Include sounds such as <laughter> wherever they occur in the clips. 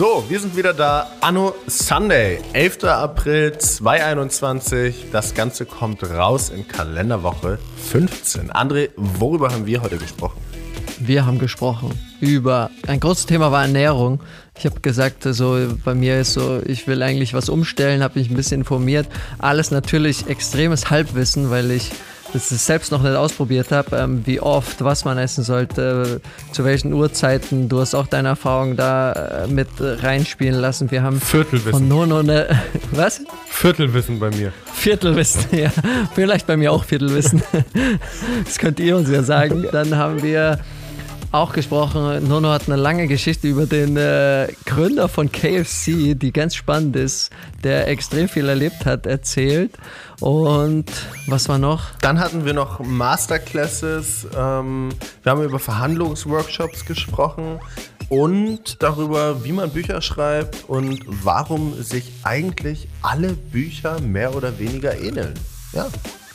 So, wir sind wieder da. Anno Sunday, 11. April 2021. Das Ganze kommt raus in Kalenderwoche 15. André, worüber haben wir heute gesprochen? Wir haben gesprochen über ein großes Thema war Ernährung. Ich habe gesagt, so bei mir ist so, ich will eigentlich was umstellen, habe mich ein bisschen informiert. Alles natürlich extremes Halbwissen, weil ich das ich selbst noch nicht ausprobiert habe, ähm, wie oft, was man essen sollte, zu welchen Uhrzeiten. Du hast auch deine Erfahrung da äh, mit reinspielen lassen. Wir haben Viertelwissen. von Nono eine, <laughs> was? Viertelwissen bei mir. Viertelwissen, <laughs> ja. Vielleicht bei mir auch Viertelwissen. <laughs> Das könnt ihr uns ja sagen. Dann haben wir auch gesprochen. Nono hat eine lange Geschichte über den äh, Gründer von KFC, die ganz spannend ist, der extrem viel erlebt hat, erzählt. Und was war noch? Dann hatten wir noch Masterclasses. Ähm, wir haben über Verhandlungsworkshops gesprochen und darüber, wie man Bücher schreibt und warum sich eigentlich alle Bücher mehr oder weniger ähneln. Ja,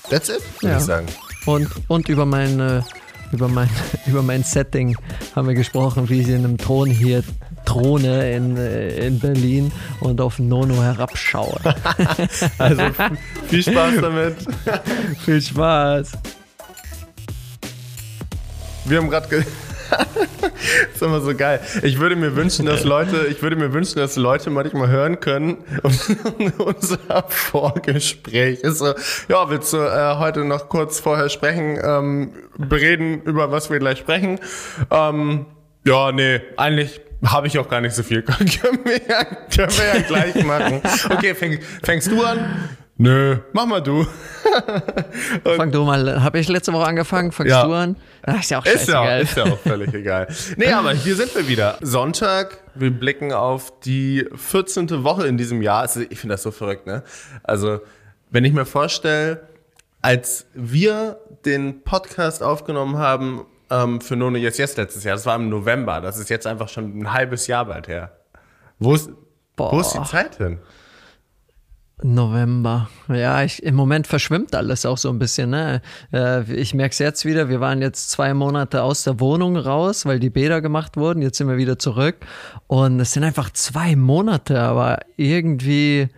that's it, würde Ja. ich sagen. Und, und über meine über mein, <laughs> über mein Setting haben wir gesprochen, wie ich in einem Thron hier throne in, äh, in Berlin und auf Nono herabschaue. <laughs> Also viel Spaß damit. <laughs> Viel Spaß. Wir haben gerade. Das <laughs> ist immer so geil. Ich würde mir wünschen, dass Leute, ich würde mir wünschen, dass Leute manchmal hören können und <laughs> unser Vorgespräch ist so, ja, willst du äh, heute noch kurz vorher sprechen, ähm, bereden, über was wir gleich sprechen? Ähm, ja, nee, eigentlich habe ich auch gar nicht so viel. <laughs> können, wir ja, können wir ja gleich machen. Okay, fäng, fängst du an? Nö, mach mal du. <laughs> Fang du mal. Habe ich letzte Woche angefangen? Fangst Ja. du an? Ach, ist ja auch Ist ja, ist ja auch völlig <laughs> egal. Nee, aber hier sind wir wieder. Sonntag, wir blicken auf die 14. Woche in diesem Jahr. Also, ich finde das so verrückt, ne? Also, wenn ich mir vorstelle, als wir den Podcast aufgenommen haben ähm, für Nono Yes Yes letztes Jahr, das war im November, das ist jetzt einfach schon ein halbes Jahr bald her. Wo ist, wo ist die. Zeit hin? November. Ja, ich, im Moment verschwimmt alles auch so ein bisschen. Ne? Äh, ich merke es jetzt wieder. Wir waren jetzt zwei Monate aus der Wohnung raus, weil die Bäder gemacht wurden. Jetzt sind wir wieder zurück. Und es sind einfach zwei Monate, aber irgendwie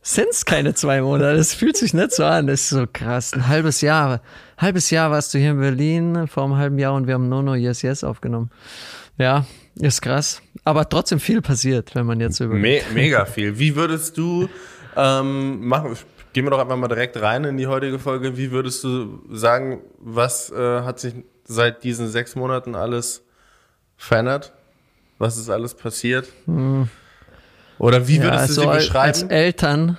sind es keine zwei Monate. Das fühlt sich nicht so an. Das ist so krass. Ein halbes Jahr. halbes Jahr warst du hier in Berlin vor einem halben Jahr und wir haben Nono Yes Yes aufgenommen. Ja, ist krass. Aber trotzdem viel passiert, wenn man jetzt so überlegt. Me mega viel. Wie würdest du ähm, machen? Gehen wir doch einfach mal direkt rein in die heutige Folge. Wie würdest du sagen, was äh, hat sich seit diesen sechs Monaten alles verändert? Was ist alles passiert? Oder wie würdest du sie also als- beschreiben? Als Eltern,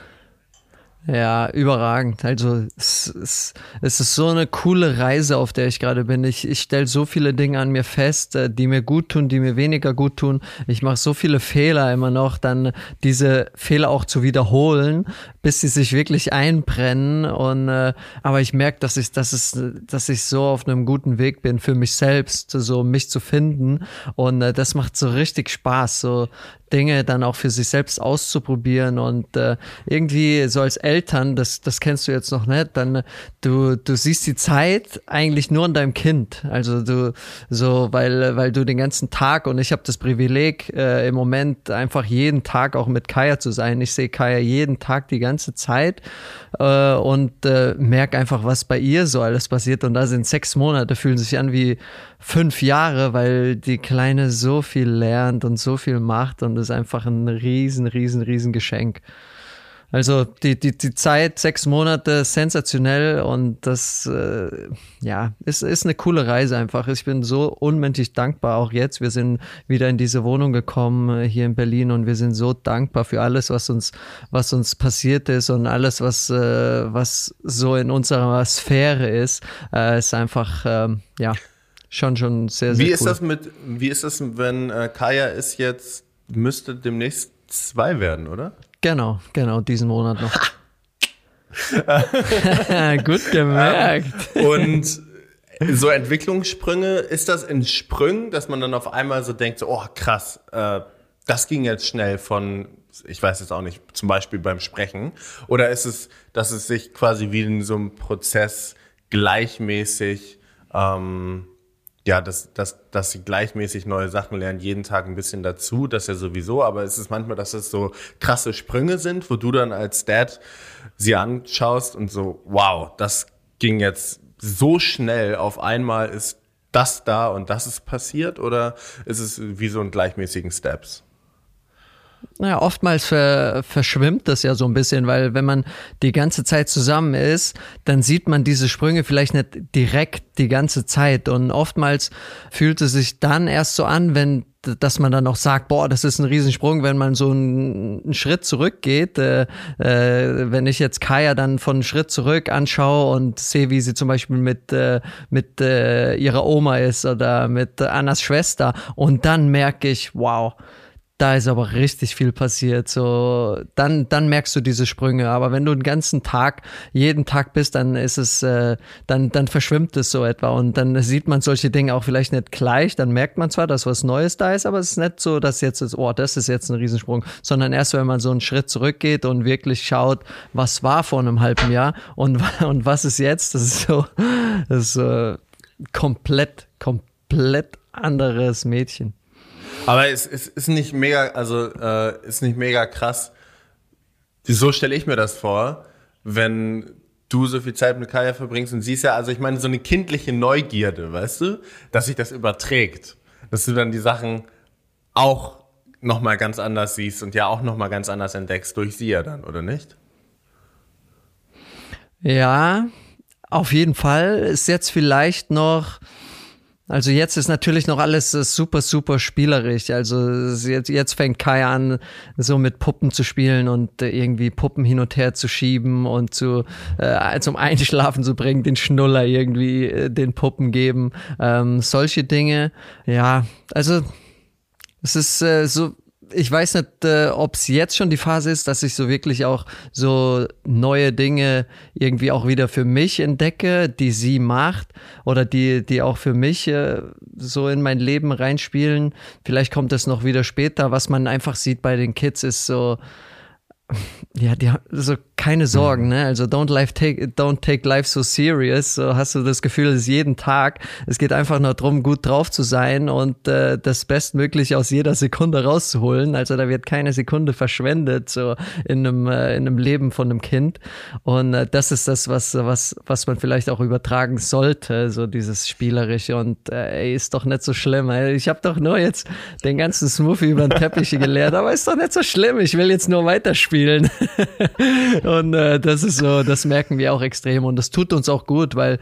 ja, überragend. Also es, es, es ist so eine coole Reise, auf der ich gerade bin. Ich, ich stelle so viele Dinge an mir fest, äh, die mir gut tun, die mir weniger gut tun. Ich mache so viele Fehler immer noch, dann diese Fehler auch zu wiederholen, bis sie sich wirklich einbrennen. Und äh, aber ich merke, dass ich, dass es, dass ich so auf einem guten Weg bin für mich selbst, so mich zu finden. Und äh, das macht so richtig Spaß, so Dinge dann auch für sich selbst auszuprobieren und äh, irgendwie so als Eltern, das, das kennst du jetzt noch nicht, dann äh, du, du siehst die Zeit eigentlich nur an deinem Kind. Also du so, weil, weil du den ganzen Tag und ich habe das Privileg, äh, im Moment einfach jeden Tag auch mit Kaya zu sein. Ich sehe Kaya jeden Tag die ganze Zeit äh, und äh, merke einfach, was bei ihr so alles passiert. Und da sind sechs Monate, fühlen sich an wie fünf Jahre, weil die Kleine so viel lernt und so viel macht und ist einfach ein riesen, riesen, riesen Geschenk. Also die, die, die Zeit, sechs Monate, sensationell und das äh, ja, ist, ist eine coole Reise einfach. Ich bin so unmenschlich dankbar, auch jetzt. Wir sind wieder in diese Wohnung gekommen hier in Berlin und wir sind so dankbar für alles, was uns, was uns passiert ist und alles, was, äh, was so in unserer Sphäre ist, äh, ist einfach, ähm, ja, schon, schon sehr, sehr wie cool. ist das mit, wie ist das, wenn äh, Kaya ist jetzt, müsste demnächst zwei werden, oder? Genau, genau, diesen Monat noch. <laughs> <laughs> Gut gemerkt. Und so Entwicklungssprünge, ist das in Sprüngen, dass man dann auf einmal so denkt, so, oh krass, äh, das ging jetzt schnell von, ich weiß jetzt auch nicht, zum Beispiel beim Sprechen, oder ist es, dass es sich quasi wie in so einem Prozess gleichmäßig ähm, ja, dass, dass, dass sie gleichmäßig neue Sachen lernen, jeden Tag ein bisschen dazu, das ja sowieso, aber es ist manchmal, dass es so krasse Sprünge sind, wo du dann als Dad sie anschaust und so, wow, das ging jetzt so schnell, auf einmal ist das da und das ist passiert? Oder ist es wie so ein gleichmäßigen Steps? Naja, oftmals ver, verschwimmt das ja so ein bisschen, weil wenn man die ganze Zeit zusammen ist, dann sieht man diese Sprünge vielleicht nicht direkt die ganze Zeit. Und oftmals fühlt es sich dann erst so an, wenn dass man dann auch sagt, boah, das ist ein Riesensprung, wenn man so einen, einen Schritt zurückgeht. Äh, äh, wenn ich jetzt Kaya dann von einem Schritt zurück anschaue und sehe, wie sie zum Beispiel mit, äh, mit äh, ihrer Oma ist oder mit Annas Schwester und dann merke ich, wow, da ist aber richtig viel passiert. So, dann, dann merkst du diese Sprünge. Aber wenn du den ganzen Tag, jeden Tag bist, dann ist es, äh, dann, dann verschwimmt es so etwa. Und dann sieht man solche Dinge auch vielleicht nicht gleich. Dann merkt man zwar, dass was Neues da ist, aber es ist nicht so, dass jetzt ist, oh, das ist jetzt ein Riesensprung, sondern erst, wenn man so einen Schritt zurückgeht und wirklich schaut, was war vor einem halben Jahr und, <laughs> und was ist jetzt, das ist so, das ist so komplett, komplett anderes Mädchen. Aber es, es ist nicht mega, also äh, ist nicht mega krass. So stelle ich mir das vor, wenn du so viel Zeit mit Kaya verbringst und sie ist ja, also ich meine, so eine kindliche Neugierde, weißt du, dass sich das überträgt. Dass du dann die Sachen auch nochmal ganz anders siehst und ja auch nochmal ganz anders entdeckst durch sie ja dann, oder nicht? Ja, auf jeden Fall ist jetzt vielleicht noch also jetzt ist natürlich noch alles äh, super, super spielerisch. Also jetzt, jetzt fängt Kai an, so mit Puppen zu spielen und äh, irgendwie Puppen hin und her zu schieben und zu äh, zum Einschlafen zu bringen, den Schnuller irgendwie äh, den Puppen geben. Ähm, solche Dinge. Ja, also es ist äh, so ich weiß nicht, äh, ob es jetzt schon die Phase ist, dass ich so wirklich auch so neue Dinge irgendwie auch wieder für mich entdecke, die sie macht oder die, die auch für mich äh, so in mein Leben reinspielen. Vielleicht kommt das noch wieder später. Was man einfach sieht bei den Kids ist so, ja, die haben so keine Sorgen, ne? Also don't life take don't take life so serious. So hast du das Gefühl, es ist jeden Tag. Es geht einfach nur darum, gut drauf zu sein und äh, das Bestmögliche aus jeder Sekunde rauszuholen. Also da wird keine Sekunde verschwendet so in einem äh, in einem Leben von einem Kind. Und äh, das ist das, was was was man vielleicht auch übertragen sollte, so dieses spielerische. Und äh, ey, ist doch nicht so schlimm. Ey. Ich habe doch nur jetzt den ganzen Smoothie über den Teppich gelehrt, aber ist doch nicht so schlimm. Ich will jetzt nur weiterspielen. <laughs> Und äh, das ist so, das merken wir auch extrem. Und das tut uns auch gut, weil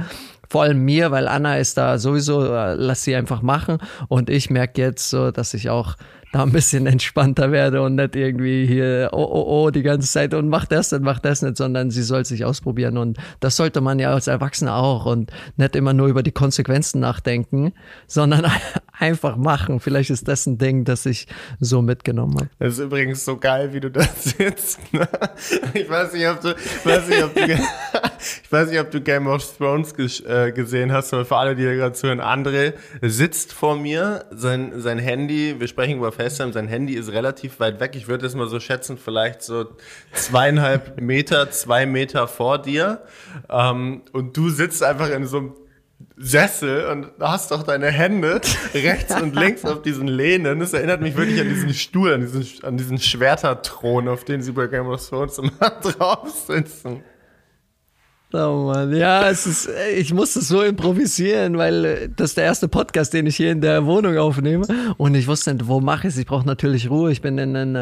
vor allem mir, weil Anna ist da sowieso, äh, lass sie einfach machen. Und ich merke jetzt so, dass ich auch da ein bisschen entspannter werde und nicht irgendwie hier, oh, oh, oh, die ganze Zeit und mach das nicht, mach das nicht, sondern sie soll sich ausprobieren. Und das sollte man ja als Erwachsener auch und nicht immer nur über die Konsequenzen nachdenken, sondern <laughs> einfach machen. Vielleicht ist das ein Ding, das ich so mitgenommen habe. Das ist übrigens so geil, wie du da sitzt. <laughs> Ne? Ich weiß nicht, ob du, weiß nicht, ob du, <laughs> ich weiß nicht, ob du Game of Thrones äh, gesehen hast, aber für alle, die da gerade zuhören, André sitzt vor mir, sein, sein Handy, wir sprechen über FaceTime, sein Handy ist relativ weit weg. Ich würde es mal so schätzen, vielleicht so zweieinhalb Meter, zwei Meter vor dir. Ähm, und du sitzt einfach in so einem Sessel und hast doch deine Hände <laughs> rechts und links auf diesen Lehnen. Das erinnert mich wirklich an diesen Stuhl, an diesen, an diesen Schwerterthron, auf den sie bei Game of Thrones immer <laughs> drauf sitzen. Oh Mann, ja, es ist, ich musste so improvisieren, weil äh, das ist der erste Podcast, den ich hier in der Wohnung aufnehme. Und ich wusste nicht, wo mache ich es. Ich brauche natürlich Ruhe. Ich bin in ein,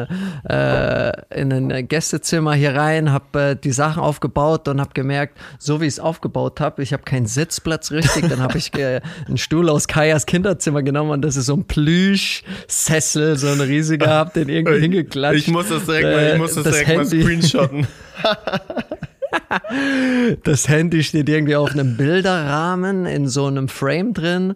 äh, in ein Gästezimmer hier rein, habe äh, die Sachen aufgebaut und habe gemerkt, so wie ich es aufgebaut habe, ich habe keinen Sitzplatz richtig. Dann habe ich äh, <laughs> einen Stuhl aus Kajas Kinderzimmer genommen und das ist so ein Plüschsessel, so ein riesiger, hab den irgendwie hingeklatscht. Ich muss das direkt mal, ich muss das, das direkt Handy. mal screenshotten. <laughs> <laughs> das Handy steht irgendwie auf einem Bilderrahmen in so einem Frame drin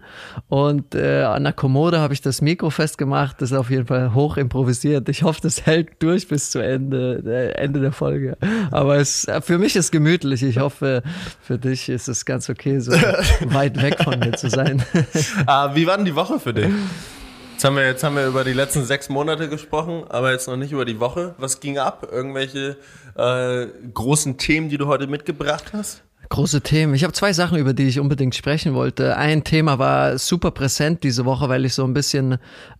und äh, an der Kommode habe ich das Mikro festgemacht. Das ist auf jeden Fall hoch improvisiert. Ich hoffe, das hält durch bis zu Ende, äh, Ende der Folge. Aber es, für mich ist gemütlich. Ich hoffe, für dich ist es ganz okay, so <laughs> weit weg von mir zu sein. ah, wie war denn die Woche für dich? Jetzt haben, wir, jetzt haben wir über die letzten sechs Monate gesprochen, aber jetzt noch nicht über die Woche. Was ging ab? Irgendwelche äh, großen Themen, die du heute mitgebracht hast? Große Themen. Ich habe zwei Sachen, über die ich unbedingt sprechen wollte. Ein Thema war super präsent diese Woche, weil ich so ein bisschen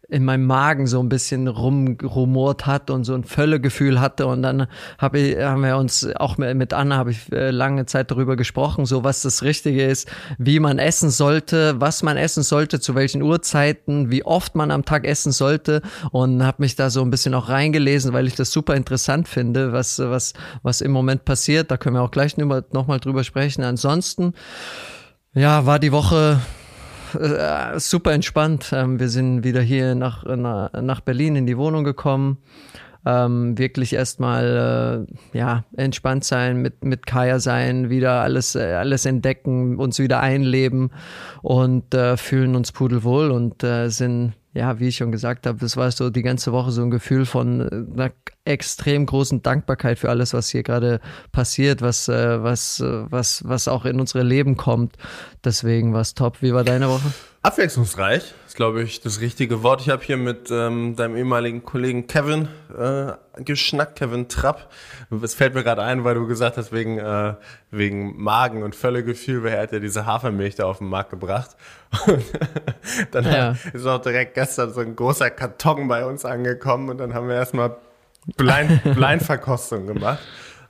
in meinem Magen so ein bisschen rumrumort hat und so ein Völlegefühl hatte. Und dann hab ich, haben wir uns, auch mit Anna habe ich äh, lange Zeit darüber gesprochen, so was das Richtige ist, wie man essen sollte, was man essen sollte, zu welchen Uhrzeiten, wie oft man am Tag essen sollte. Und habe mich da so ein bisschen auch reingelesen, weil ich das super interessant finde, was, was, was im Moment passiert. Da können wir auch gleich nochmal drüber sprechen. Ansonsten, ja, war die Woche äh, super entspannt. Ähm, wir sind wieder hier nach, nach Berlin in die Wohnung gekommen. Ähm, wirklich erstmal äh, ja entspannt sein, mit mit Kaya sein, wieder alles äh, alles entdecken, uns wieder einleben und äh, fühlen uns pudelwohl und äh, sind ja, wie ich schon gesagt habe, das war so die ganze Woche so ein Gefühl von äh, einer extrem großen Dankbarkeit für alles, was hier gerade passiert, was, äh, was, äh, was, was auch in unsere Leben kommt. Deswegen war es top. Wie war deine Woche? Abwechslungsreich ist, glaube ich, das richtige Wort. Ich habe hier mit ähm, deinem ehemaligen Kollegen Kevin äh, geschnackt, Kevin Trapp. Es fällt mir gerade ein, weil du gesagt hast, wegen, äh, wegen Magen- und Völlegefühl, weil er hat ja diese Hafermilch da auf den Markt gebracht. <laughs> Und dann ja. ist auch direkt gestern so ein großer Karton bei uns angekommen und dann haben wir erstmal Blind, <laughs> Blindverkostung gemacht.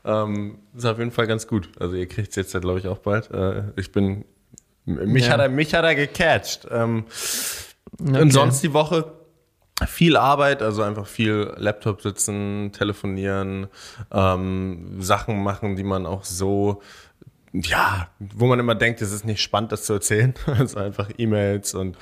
Ähm, ist auf jeden Fall ganz gut. Also ihr kriegt es jetzt glaube ich, auch bald. Äh, ich bin mich, ja. hat, er, mich hat er gecatcht. Ähm, okay. Und sonst die Woche viel Arbeit, also einfach viel Laptop sitzen, telefonieren, ähm, Sachen machen, die man auch so ja, wo man immer denkt, es ist nicht spannend, das zu erzählen. <laughs> Also einfach E-Mails und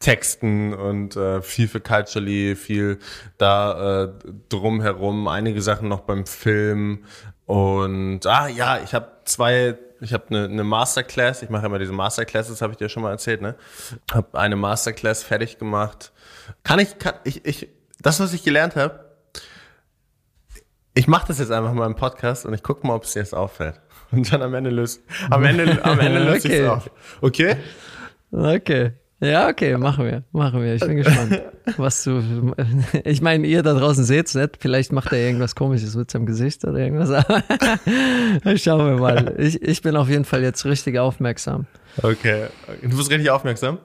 Texten und äh, viel für Culturally, viel da äh, drumherum, einige Sachen noch beim Film. Und ah ja, ich habe zwei ich habe eine, eine Masterclass, ich mache immer diese Masterclasses, habe ich dir schon mal erzählt, ne? Habe eine Masterclass fertig gemacht. Kann ich, kann ich, ich, das, was ich gelernt habe, ich mache das jetzt einfach mal im Podcast und ich gucke mal, ob es dir jetzt auffällt. Und dann am Ende löst, am Ende, am Ende löst <laughs> okay. ich es auf. Okay? Okay. Ja, okay, machen wir, machen wir. Ich bin gespannt, <laughs> was du. Ich meine, ihr da draußen seht's nicht. Vielleicht macht er irgendwas Komisches mit seinem Gesicht oder irgendwas. <laughs> Schauen wir mal. <laughs> Ich, ich bin auf jeden Fall jetzt richtig aufmerksam. Okay, du bist richtig aufmerksam.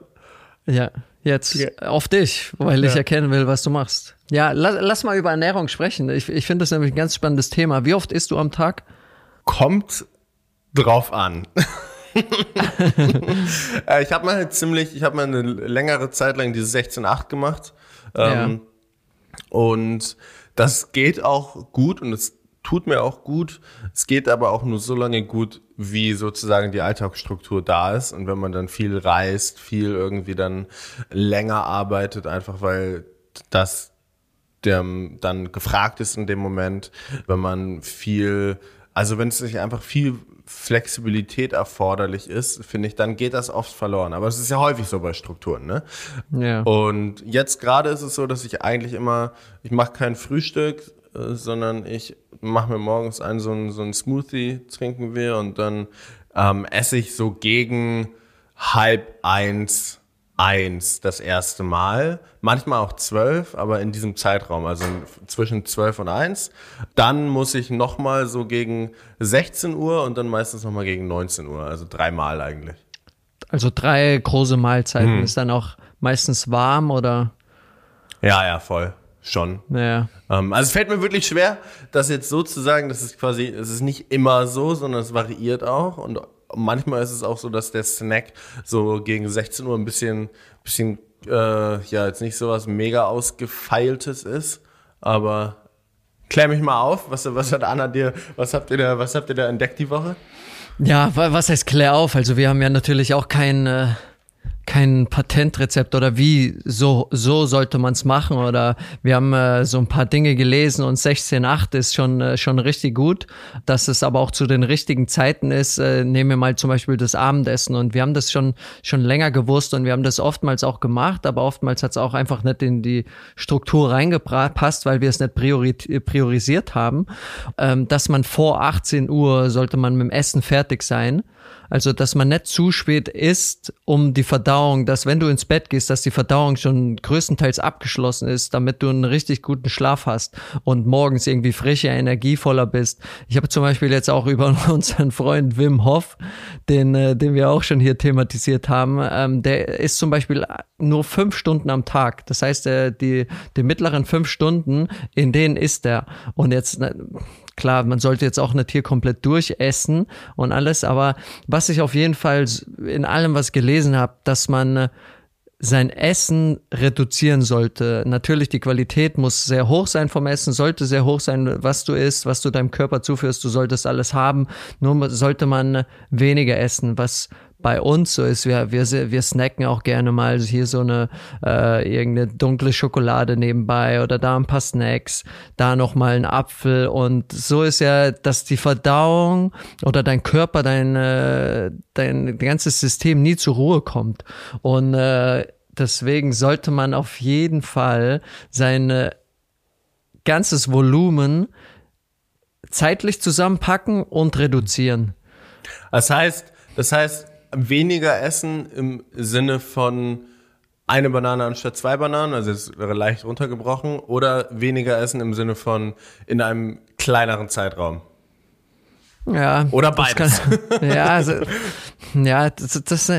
Ja, jetzt okay. auf dich, weil ich erkennen will, was du machst. Ja, lass, lass mal über Ernährung sprechen. Ich, ich finde das nämlich ein ganz spannendes Thema. Wie oft isst du am Tag? Kommt drauf an. <laughs> Äh, ich habe mal ziemlich, ich habe mal eine längere Zeit lang diese 16-8 gemacht. Ähm, ja. Und das geht auch gut und es tut mir auch gut. Es geht aber auch nur so lange gut, wie sozusagen die Alltagsstruktur da ist. Und wenn man dann viel reist, viel irgendwie dann länger arbeitet, einfach weil das der dann gefragt ist in dem Moment, wenn man viel, also wenn es sich einfach viel Flexibilität erforderlich ist, finde ich, dann geht das oft verloren. Aber es ist ja häufig so bei Strukturen, ne? Ja. Und jetzt gerade ist es so, dass ich eigentlich immer, ich mache kein Frühstück, äh, sondern ich mache mir morgens einen so ein, so Smoothie, trinken wir und dann ähm, esse ich so gegen halb eins eins das erste Mal, manchmal auch zwölf, aber in diesem Zeitraum, also zwischen zwölf und eins. Dann muss ich nochmal so gegen 16 Uhr und dann meistens nochmal gegen 19 Uhr, also dreimal eigentlich. Also drei große Mahlzeiten. Hm. Ist dann auch meistens warm oder? Ja, ja, voll. Schon. Ja. Ähm, also es fällt mir wirklich schwer, das jetzt so zu sagen, das ist quasi, es ist nicht immer so, sondern es variiert auch und manchmal ist es auch so, dass der Snack so gegen 16 Uhr ein bisschen, bisschen äh, ja, jetzt nicht so was mega ausgefeiltes ist, aber klär mich mal auf, was, was hat Anna dir, was habt ihr da, was habt ihr da entdeckt die Woche? Ja, was heißt klär auf? Also wir haben ja natürlich auch kein, äh, kein Patentrezept oder wie so so sollte man es machen oder wir haben äh, so ein paar Dinge gelesen und 16.8 ist schon äh, schon richtig gut, dass es aber auch zu den richtigen Zeiten ist. Äh, nehmen wir mal zum Beispiel das Abendessen und wir haben das schon schon länger gewusst und wir haben das oftmals auch gemacht, aber oftmals hat es auch einfach nicht in die Struktur reingepasst, weil wir es nicht priori priorisiert haben, ähm, dass man vor 18 Uhr sollte man mit dem Essen fertig sein Also, dass man nicht zu spät isst, um die Verdauung, dass wenn du ins Bett gehst, dass die Verdauung schon größtenteils abgeschlossen ist, damit du einen richtig guten Schlaf hast und morgens irgendwie frischer, energievoller bist. Ich habe zum Beispiel jetzt auch über <laughs> unseren Freund Wim Hof, den, äh, den wir auch schon hier thematisiert haben, ähm, der ist zum Beispiel nur fünf Stunden am Tag. Das heißt, äh, die, die mittleren fünf Stunden, in denen isst er. Und jetzt, klar, man sollte jetzt auch nicht hier komplett durchessen und alles, aber was ich auf jeden Fall in allem, was gelesen habe, dass man äh, sein Essen reduzieren sollte. Natürlich, die Qualität muss sehr hoch sein vom Essen, sollte sehr hoch sein, was du isst, was du deinem Körper zuführst, du solltest alles haben. Nur sollte man weniger essen, was bei uns so ist. Wir, wir, wir snacken auch gerne mal hier so eine äh, irgendeine dunkle Schokolade nebenbei oder da ein paar Snacks, da nochmal ein Apfel und so ist ja, dass die Verdauung oder dein Körper, dein, äh, dein ganzes System nie zur Ruhe kommt. Und äh, deswegen sollte man auf jeden Fall sein ganzes Volumen zeitlich zusammenpacken und reduzieren. Das heißt, das heißt, weniger essen im Sinne von eine Banane anstatt zwei Bananen, also es wäre leicht runtergebrochen, oder weniger essen im Sinne von in einem kleineren Zeitraum? Ja. Oder beides. Kann, <laughs> ja, also, ja, das, das,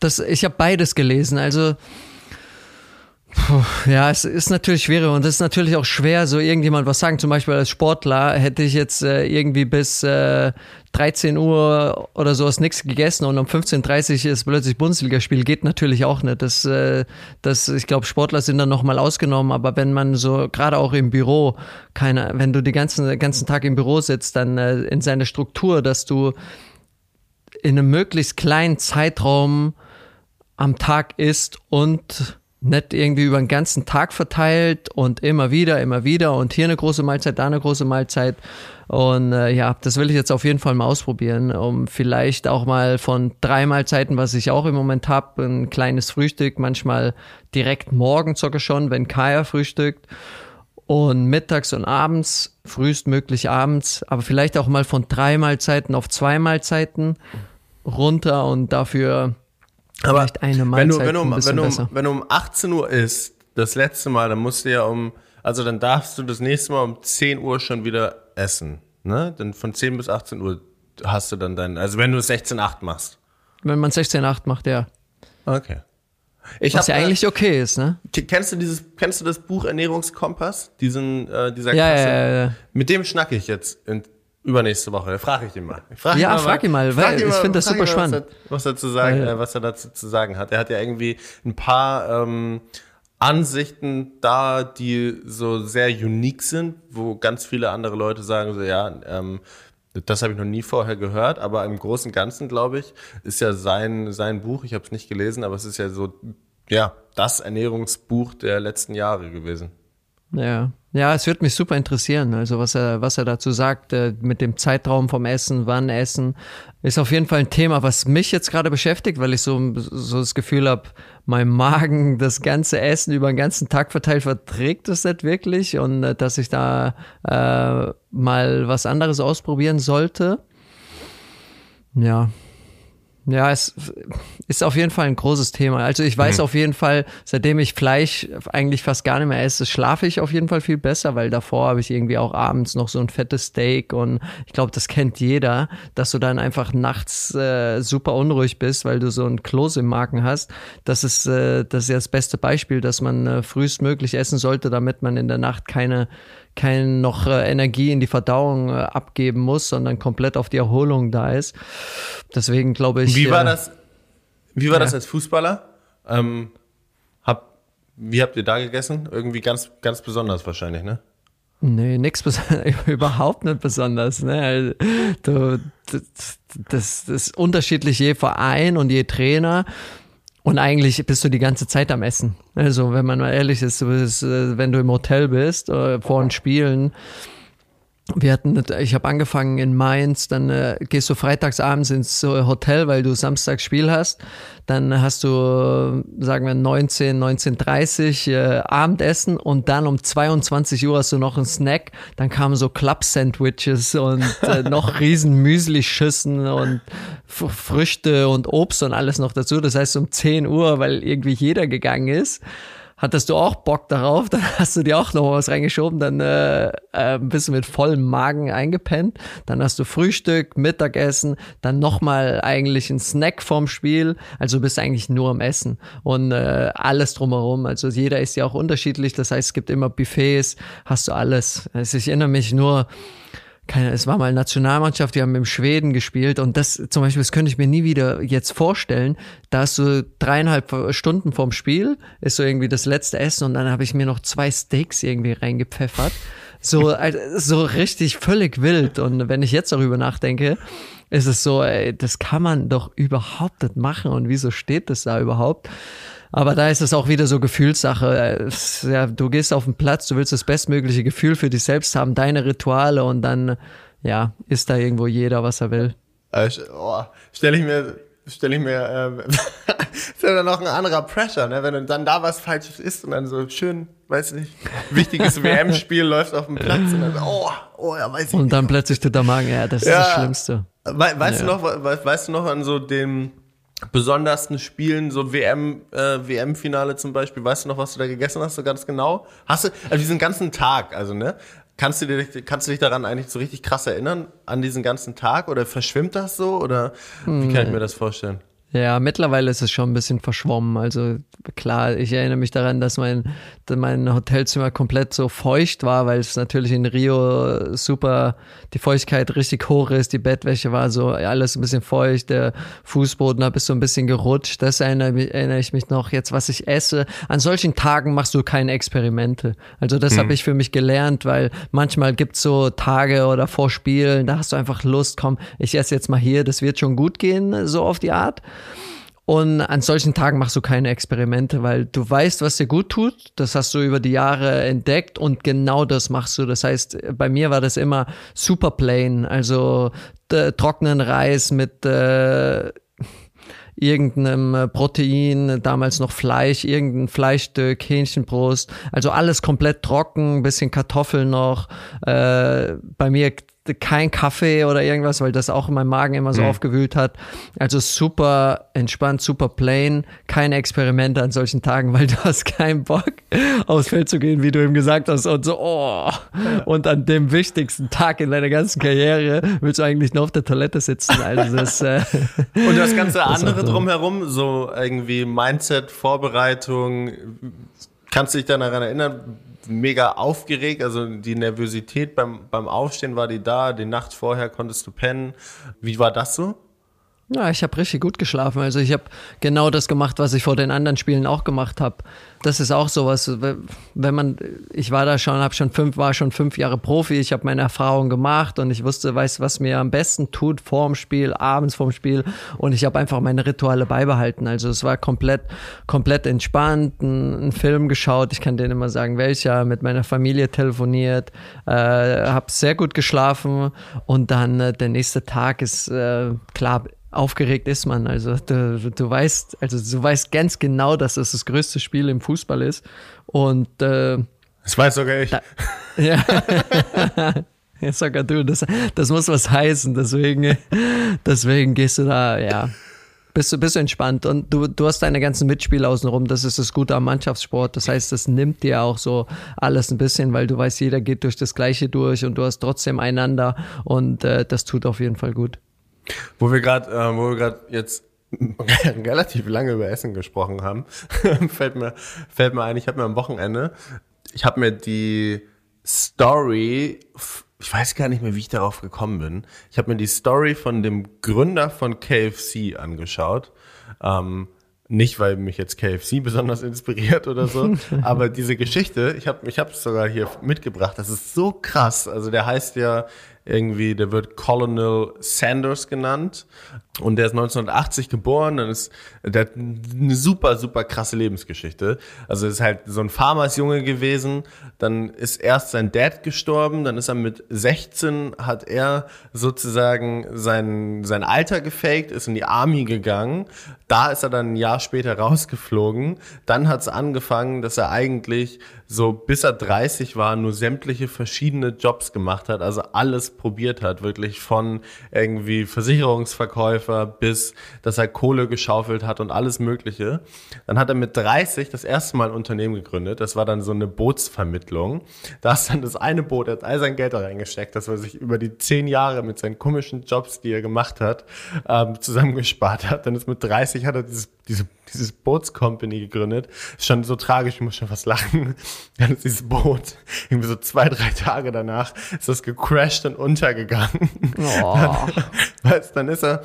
das ich habe beides gelesen. Also ja, es ist natürlich schwierig und es ist natürlich auch schwer, so irgendjemand was sagen. Zum Beispiel als Sportler hätte ich jetzt äh, irgendwie bis äh, 13 Uhr oder sowas nichts gegessen und um 15.30 Uhr ist plötzlich Bundesligaspiel. Geht natürlich auch nicht. Das, äh, das, ich glaube, Sportler sind dann nochmal ausgenommen, aber wenn man so, gerade auch im Büro, keine, wenn du den ganzen, ganzen Tag im Büro sitzt, dann äh, in seine Struktur, dass du in einem möglichst kleinen Zeitraum am Tag isst und nicht irgendwie über den ganzen Tag verteilt und immer wieder, immer wieder und hier eine große Mahlzeit, da eine große Mahlzeit. Und äh, ja, das will ich jetzt auf jeden Fall mal ausprobieren, um vielleicht auch mal von drei Mahlzeiten, was ich auch im Moment habe, ein kleines Frühstück, manchmal direkt morgen sogar schon, wenn Kaya frühstückt. Und mittags und abends, frühestmöglich abends, aber vielleicht auch mal von drei Mahlzeiten auf zwei Mahlzeiten runter und dafür aber Vielleicht eine Mahlzeit wenn du, wenn, du, wenn, du, wenn du um 18 Uhr isst, das letzte Mal, dann musst du ja um, also dann darfst du das nächste Mal um 10 Uhr schon wieder essen. Ne? Dann von 10 bis 18 Uhr hast du dann dein, also wenn du 16,8 machst. Wenn man 16,8 macht, ja. Okay. Ich Was hab, ja eigentlich okay ist, ne? Kennst du dieses, kennst du das Buch Ernährungskompass? Diesen, äh, dieser ja, Kasse? Ja, ja, ja. Mit dem schnacke ich jetzt in Übernächste Woche. Frage ich ihn mal. Frag ja, ihn frag ihn mal, weil ich finde das super mal, spannend. Was er, was er, zu sagen, äh, was er dazu zu sagen hat. Er hat ja irgendwie ein paar ähm, Ansichten da, die so sehr unique sind, wo ganz viele andere Leute sagen so, ja, ähm, das habe ich noch nie vorher gehört, aber im Großen und Ganzen, glaube ich, ist ja sein, sein Buch, ich habe es nicht gelesen, aber es ist ja so, ja, das Ernährungsbuch der letzten Jahre gewesen. Ja, ja, es wird mich super interessieren, also was er, was er dazu sagt, äh, mit dem Zeitraum vom Essen, wann Essen, ist auf jeden Fall ein Thema, was mich jetzt gerade beschäftigt, weil ich so, so das Gefühl habe, mein Magen das ganze Essen über den ganzen Tag verteilt verträgt es nicht wirklich und äh, dass ich da äh, mal was anderes ausprobieren sollte. Ja, ja, es ist auf jeden Fall ein großes Thema. Also ich weiß mhm. auf jeden Fall, seitdem ich Fleisch eigentlich fast gar nicht mehr esse, schlafe ich auf jeden Fall viel besser, weil davor habe ich irgendwie auch abends noch so ein fettes Steak und ich glaube, das kennt jeder, dass du dann einfach nachts äh, super unruhig bist, weil du so ein Kloß im Magen hast. Das ist, äh, das ist ja das beste Beispiel, dass man äh, frühestmöglich essen sollte, damit man in der Nacht keine keine noch äh, Energie in die Verdauung äh, abgeben muss, sondern komplett auf die Erholung da ist. Deswegen glaube ich. Wie war äh, das? Wie war ja. das als Fußballer? Ähm, hab, wie habt ihr da gegessen? Irgendwie ganz, ganz besonders wahrscheinlich, ne? Nee, nix <laughs> überhaupt nicht besonders. Ne? Du, das, das ist unterschiedlich je Verein und je Trainer. Und eigentlich bist du die ganze Zeit am Essen. Also, wenn man mal ehrlich ist, du bist, äh, wenn du im Hotel bist, äh, vor den Spielen, wir hatten, ich habe angefangen in Mainz, dann äh, gehst du freitags abends ins äh, Hotel, weil du Samstags Spiel hast. Dann hast du, sagen wir, 19, 19.30 äh, Abendessen und dann um 22 Uhr hast du noch einen Snack. Dann kamen so Club-Sandwiches und äh, <laughs> noch riesen Müsli-Schüssen und F Früchte und Obst und alles noch dazu. Das heißt um 10 Uhr, weil irgendwie jeder gegangen ist hattest du auch Bock darauf, <laughs> dann hast du dir auch noch was reingeschoben, dann äh, äh, bist du mit vollem Magen eingepennt, dann hast du Frühstück, Mittagessen, dann nochmal eigentlich ein Snack vorm Spiel, also bist eigentlich nur am Essen. Und äh, alles drumherum, also jeder ist ja auch unterschiedlich, das heißt, es gibt immer Buffets, hast du alles. Also ich erinnere mich nur, keine, es war mal Nationalmannschaft, wir haben im Schweden gespielt und das zum Beispiel, das könnte ich mir nie wieder jetzt vorstellen. Da hast du dreieinhalb Stunden vorm Spiel, ist so irgendwie das letzte Essen und dann habe ich mir noch zwei Steaks irgendwie reingepfeffert. So, also, so richtig völlig wild. Und wenn ich jetzt darüber nachdenke, ist es so, ey, das kann man doch überhaupt nicht machen und wieso steht das da überhaupt? Aber da ist es auch wieder so Gefühlssache. Ja, du gehst auf den Platz, du willst das bestmögliche Gefühl für dich selbst haben, deine Rituale und dann, ja, ist da irgendwo jeder, was er will. Äh, oh, stelle ich mir, stelle ich mir, äh, ist ja dann noch ein anderer Pressure, ne? wenn dann da was Falsches ist und dann so schön, weiß nicht, wichtiges <laughs> WM-Spiel läuft auf dem Platz und dann, oh, oh, ja, weiß ich Und dann nicht. plötzlich tut der Magen, ja, das ist ja. das Schlimmste. We weißt ja. du noch, weißt du noch an so dem, besondersten Spielen, so WM, äh, WM-Finale zum Beispiel, weißt du noch, was du da gegessen hast, so ganz genau? Hast du, also diesen ganzen Tag, also, ne? Kannst du, dir, kannst du dich daran eigentlich so richtig krass erinnern, an diesen ganzen Tag? Oder verschwimmt das so? Oder wie kann ich mir das vorstellen? Ja, mittlerweile ist es schon ein bisschen verschwommen. Also klar, ich erinnere mich daran, dass mein, mein Hotelzimmer komplett so feucht war, weil es natürlich in Rio super die Feuchtigkeit richtig hoch ist. Die Bettwäsche war so alles ein bisschen feucht, der Fußboden da bist so ein bisschen gerutscht. Das erinnere, erinnere, ich mich noch jetzt, was ich esse. An solchen Tagen machst du keine Experimente. Also das mhm. habe ich für mich gelernt, weil manchmal gibt's so Tage oder vor Spielen, da hast du einfach Lust, komm, ich esse jetzt mal hier, das wird schon gut gehen, so auf die Art. Und an solchen Tagen machst du keine Experimente, weil du weißt, was dir gut tut. Das hast du über die Jahre entdeckt und genau das machst du. Das heißt, bei mir war das immer super plain, also trockenen Reis mit äh, irgendeinem Protein, damals noch Fleisch, irgendein Fleischstück, Hähnchenbrust, also alles komplett trocken, bisschen Kartoffeln noch. Äh, bei mir kein Kaffee oder irgendwas, weil das auch in meinem Magen immer so mhm. aufgewühlt hat. Also super entspannt, super plain, keine Experimente an solchen Tagen, <laughs> weil du hast keinen Bock, aufs Feld zu gehen, wie du ihm gesagt hast, und so, oh. Und an dem wichtigsten Tag in deiner ganzen Karriere willst du eigentlich nur auf der Toilette sitzen. Also das, äh, <laughs> und das ganze das andere drumherum, so irgendwie Mindset, Vorbereitung, kannst du dich dann daran erinnern, mega aufgeregt, also die Nervosität beim, beim Aufstehen war die da, die Nacht vorher konntest du pennen. Wie war das so? Ja, ich habe richtig gut geschlafen. Also ich habe genau das gemacht, was ich vor den anderen Spielen auch gemacht habe. Das ist auch sowas, wenn man, ich war da schon, habe schon fünf, war schon fünf Jahre Profi. Ich habe meine Erfahrungen gemacht und ich wusste, weiß, was mir am besten tut vorm Spiel, abends vorm Spiel. Und ich habe einfach meine Rituale beibehalten. Also es war komplett, komplett entspannt. Einen Film geschaut. Ich kann denen immer sagen, welcher. Mit meiner Familie telefoniert. Äh, habe sehr gut geschlafen und dann äh, der nächste Tag ist äh, klar aufgeregt ist man. Also du, du weißt, also du weißt ganz genau, dass das das größte Spiel im Fußball ist. Und äh, das weiß sogar ich. Da, ja. <laughs> ja, sogar du, das, das muss was heißen. Deswegen, deswegen gehst du da, ja. Bist du, bist du entspannt und du, du hast deine ganzen Mitspieler außenrum. Das ist das Gute am Mannschaftssport. Das heißt, das nimmt dir auch so alles ein bisschen, weil du weißt, jeder geht durch das Gleiche durch und du hast trotzdem einander und äh, das tut auf jeden Fall gut. Wo wir gerade, äh, wo wir gerade jetzt <laughs> relativ lange über Essen gesprochen haben, <laughs> fällt mir fällt mir ein, ich habe mir am Wochenende, ich habe mir die Story, ich weiß gar nicht mehr, wie ich darauf gekommen bin. Ich habe mir die Story von dem Gründer von KFC angeschaut. Ähm, nicht, weil mich jetzt KFC besonders inspiriert oder so, <laughs> aber diese Geschichte, ich habe ich es sogar hier mitgebracht, das ist so krass. Also der heißt ja irgendwie, der wird Colonel Sanders genannt und der ist 1980 geboren, dann ist der hat eine super, super krasse Lebensgeschichte. Also ist halt so ein Farmersjunge gewesen, dann ist erst sein Dad gestorben, dann ist er mit 16, hat er sozusagen sein, sein Alter gefaked, ist in die Army gegangen, da ist er dann ein Jahr später rausgeflogen, dann hat es angefangen, dass er eigentlich so bis er 30 war, nur sämtliche verschiedene Jobs gemacht hat, also alles probiert hat, wirklich von irgendwie Versicherungsverkäufer bis, dass er Kohle geschaufelt hat und alles Mögliche. Dann hat er mit 30 das erste Mal ein Unternehmen gegründet. Das war dann so eine Bootsvermittlung. Da ist dann das eine Boot, er hat all sein Geld da reingesteckt, dass er sich über die zehn Jahre mit seinen komischen Jobs, die er gemacht hat, ähm, zusammengespart hat. Dann ist mit 30 hat er dieses, diese, dieses Bootscompany gegründet. Ist schon so tragisch, ich muss schon fast lachen. <laughs> Dann ist dieses Boot irgendwie so zwei, drei Tage danach ist das gecrashed und untergegangen. Oh. Dann, dann ist er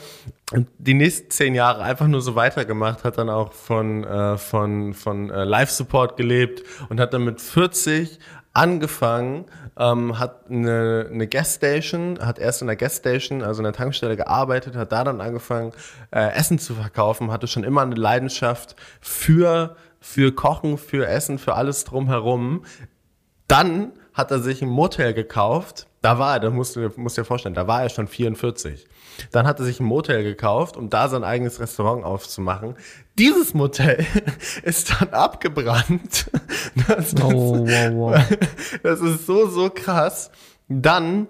die nächsten zehn Jahre einfach nur so weitergemacht, hat dann auch von, äh, von, von äh, Live-Support gelebt und hat dann mit 40 angefangen, ähm, hat eine, eine Guest-Station, hat erst in der Guest-Station, also in der Tankstelle gearbeitet, hat da dann angefangen, äh, Essen zu verkaufen, hatte schon immer eine Leidenschaft für, für Kochen, für Essen, für alles drumherum. Dann hat er sich ein Motel gekauft, da war er, da musst du musst dir vorstellen, da war er schon 44. Dann hat er sich ein Motel gekauft, um da sein eigenes Restaurant aufzumachen. Dieses Motel <laughs> ist dann abgebrannt. Das, das, oh, wow, wow. <laughs> das ist so, so krass. Dann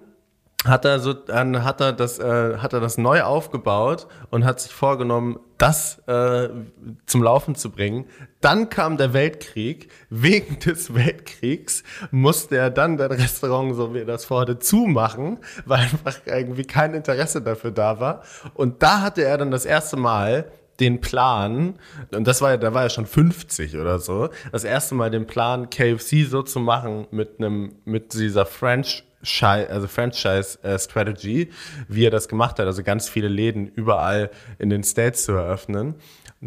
hat er so, dann hat er das, äh, hat er das neu aufgebaut und hat sich vorgenommen, das äh, zum Laufen zu bringen. Dann kam der Weltkrieg. Wegen <laughs> des Weltkriegs musste er dann das Restaurant, so wie er das vorhatte, zumachen, weil einfach irgendwie kein Interesse dafür da war. Und da hatte er dann das erste Mal den Plan, und das war ja, da war er schon 50 oder so, das erste Mal den Plan, KFC so zu machen mit einem, mit dieser French also Franchise äh, Strategy, wie er das gemacht hat, also ganz viele Läden überall in den States zu eröffnen.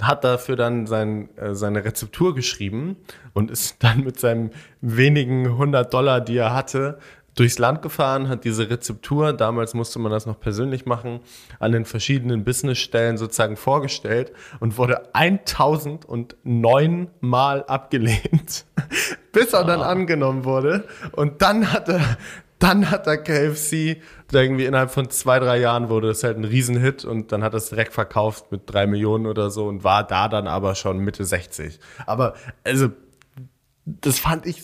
Hat dafür dann sein, äh, seine Rezeptur geschrieben und ist dann mit seinen wenigen 100 Dollar, die er hatte, durchs Land gefahren, hat diese Rezeptur, damals musste man das noch persönlich machen, an den verschiedenen Businessstellen sozusagen vorgestellt und wurde 1009 Mal abgelehnt, <laughs> bis er dann ah. angenommen wurde. Und dann hat er dann hat er KFC, irgendwie innerhalb von zwei, drei Jahren wurde das halt ein Riesenhit und dann hat er es direkt verkauft mit drei Millionen oder so und war da dann aber schon Mitte 60. Aber also, das fand ich,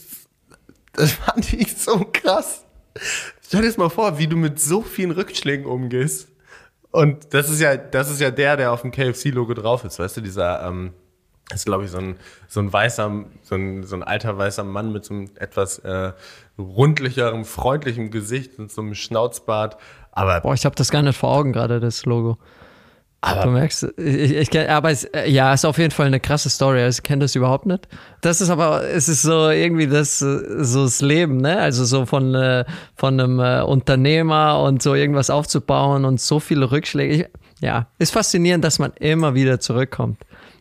das fand ich so krass. Stell dir das mal vor, wie du mit so vielen Rückschlägen umgehst. Und das ist ja, das ist ja der, der auf dem KFC-Logo drauf ist, weißt du, dieser, ähm, ist, glaube ich, so ein, so ein weißer, so ein, so ein alter weißer Mann mit so einem etwas äh, rundlicherem, freundlichem Gesicht und so einem Schnauzbart. Aber Boah, ich habe das gar nicht vor Augen gerade, das Logo. Aber du merkst, ich, ich kenn, aber es, ja, ist auf jeden Fall eine krasse Story. Also ich kenne das überhaupt nicht. Das ist aber, es ist so irgendwie das, so das Leben, ne? Also so von, äh, von einem äh, Unternehmer und so irgendwas aufzubauen und so viele Rückschläge. Ich, ja, ist faszinierend, dass man immer wieder zurückkommt.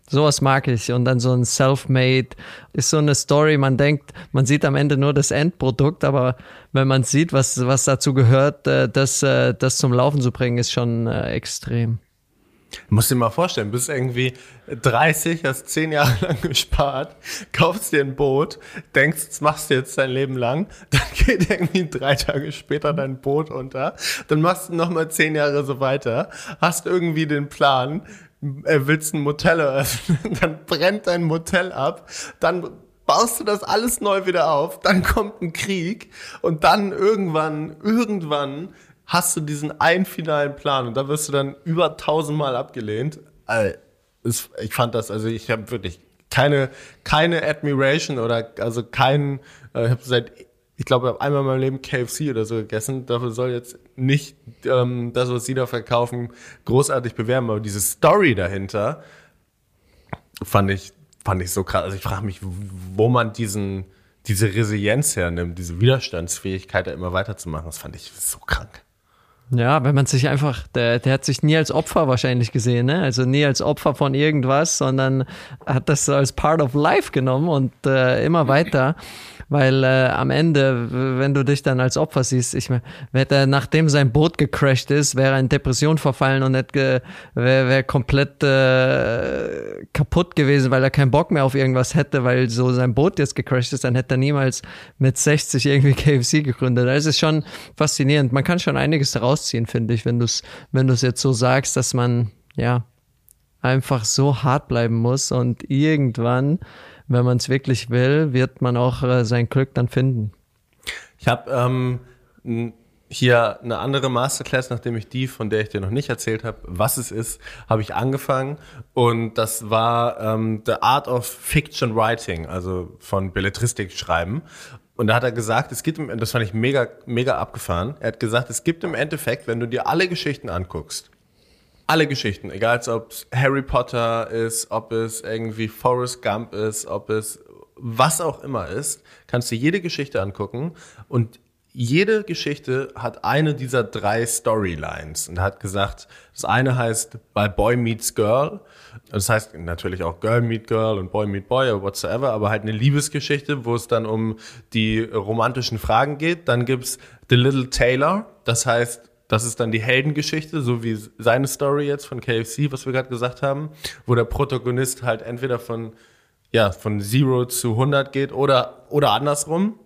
Sowas mag ich. Und dann so ein Self-Made ist so eine Story. Man denkt, man sieht am Ende nur das Endprodukt, aber wenn man sieht, was, was dazu gehört, äh, das, äh, das zum Laufen zu bringen, ist schon äh, extrem. Musst dir mal vorstellen, bist irgendwie 30, hast zehn Jahre <laughs> lang gespart, kaufst dir ein Boot, denkst, das machst du jetzt dein Leben lang, <laughs> dann geht irgendwie drei Tage später dein Boot unter, dann machst du nochmal zehn Jahre so weiter, hast irgendwie den Plan, äh, willst ein Motel eröffnen, <laughs> dann brennt dein Motel ab, dann baust du das alles neu wieder auf, dann kommt ein Krieg und dann irgendwann, irgendwann hast du diesen einen finalen Plan und da wirst du dann über tausendmal abgelehnt. Ich fand das, also ich habe wirklich keine, keine Admiration oder also keinen, äh, ich habe seit ich glaube, einmal in meinem Leben KFC oder so gegessen. Dafür soll jetzt nicht ähm, das, was sie da verkaufen, großartig bewerben. Aber diese Story dahinter fand ich, fand ich so krass. Also ich frage mich, wo man diesen, diese Resilienz hernimmt, diese Widerstandsfähigkeit, da immer weiterzumachen. Das fand ich so krank. Ja, wenn man sich einfach, der, der hat sich nie als Opfer wahrscheinlich gesehen, ne? Also nie als Opfer von irgendwas, sondern hat das als Part of Life genommen und äh, immer weiter. Weil äh, am Ende, wenn du dich dann als Opfer siehst, ich meine, hätte nachdem sein Boot gecrashed ist, wäre er in Depression verfallen und wäre wär komplett äh, kaputt gewesen, weil er keinen Bock mehr auf irgendwas hätte, weil so sein Boot jetzt gecrashed ist, dann hätte er niemals mit 60 irgendwie KFC gegründet. Das ist schon faszinierend. Man kann schon einiges daraus ziehen, finde ich, wenn du es wenn du's jetzt so sagst, dass man, ja, einfach so hart bleiben muss und irgendwann wenn man es wirklich will, wird man auch äh, sein Glück dann finden. Ich habe ähm, hier eine andere Masterclass, nachdem ich die, von der ich dir noch nicht erzählt habe, was es ist, habe ich angefangen. Und das war ähm, The Art of Fiction Writing, also von Belletristik schreiben. Und da hat er gesagt, es gibt, das fand ich mega, mega abgefahren. Er hat gesagt, es gibt im Endeffekt, wenn du dir alle Geschichten anguckst, alle Geschichten, egal ob es Harry Potter ist, ob es irgendwie Forrest Gump ist, ob es was auch immer ist, kannst du jede Geschichte angucken und jede Geschichte hat eine dieser drei Storylines und hat gesagt, das eine heißt bei Boy Meets Girl, das heißt natürlich auch Girl Meet Girl und Boy Meet Boy oder whatsoever, aber halt eine Liebesgeschichte, wo es dann um die romantischen Fragen geht. Dann gibt's The Little Taylor, das heißt das ist dann die Heldengeschichte, so wie seine Story jetzt von KFC, was wir gerade gesagt haben, wo der Protagonist halt entweder von, ja, von Zero zu 100 geht oder, oder andersrum.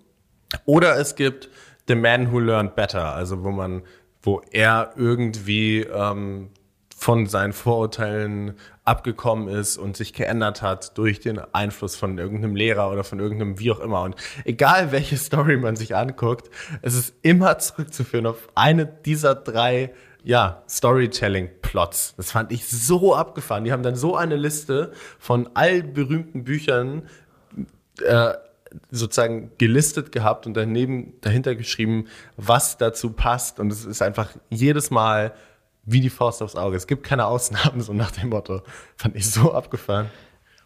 Oder es gibt The Man Who Learned Better, also wo man, wo er irgendwie ähm, von seinen Vorurteilen abgekommen ist und sich geändert hat durch den Einfluss von irgendeinem Lehrer oder von irgendeinem wie auch immer. Und egal welche Story man sich anguckt, es ist immer zurückzuführen auf eine dieser drei ja, Storytelling-Plots. Das fand ich so abgefahren. Die haben dann so eine Liste von all berühmten Büchern äh, sozusagen gelistet gehabt und daneben dahinter geschrieben, was dazu passt. Und es ist einfach jedes Mal wie die Faust aufs Auge. Es gibt keine Ausnahmen, so nach dem Motto. Fand ich so abgefahren.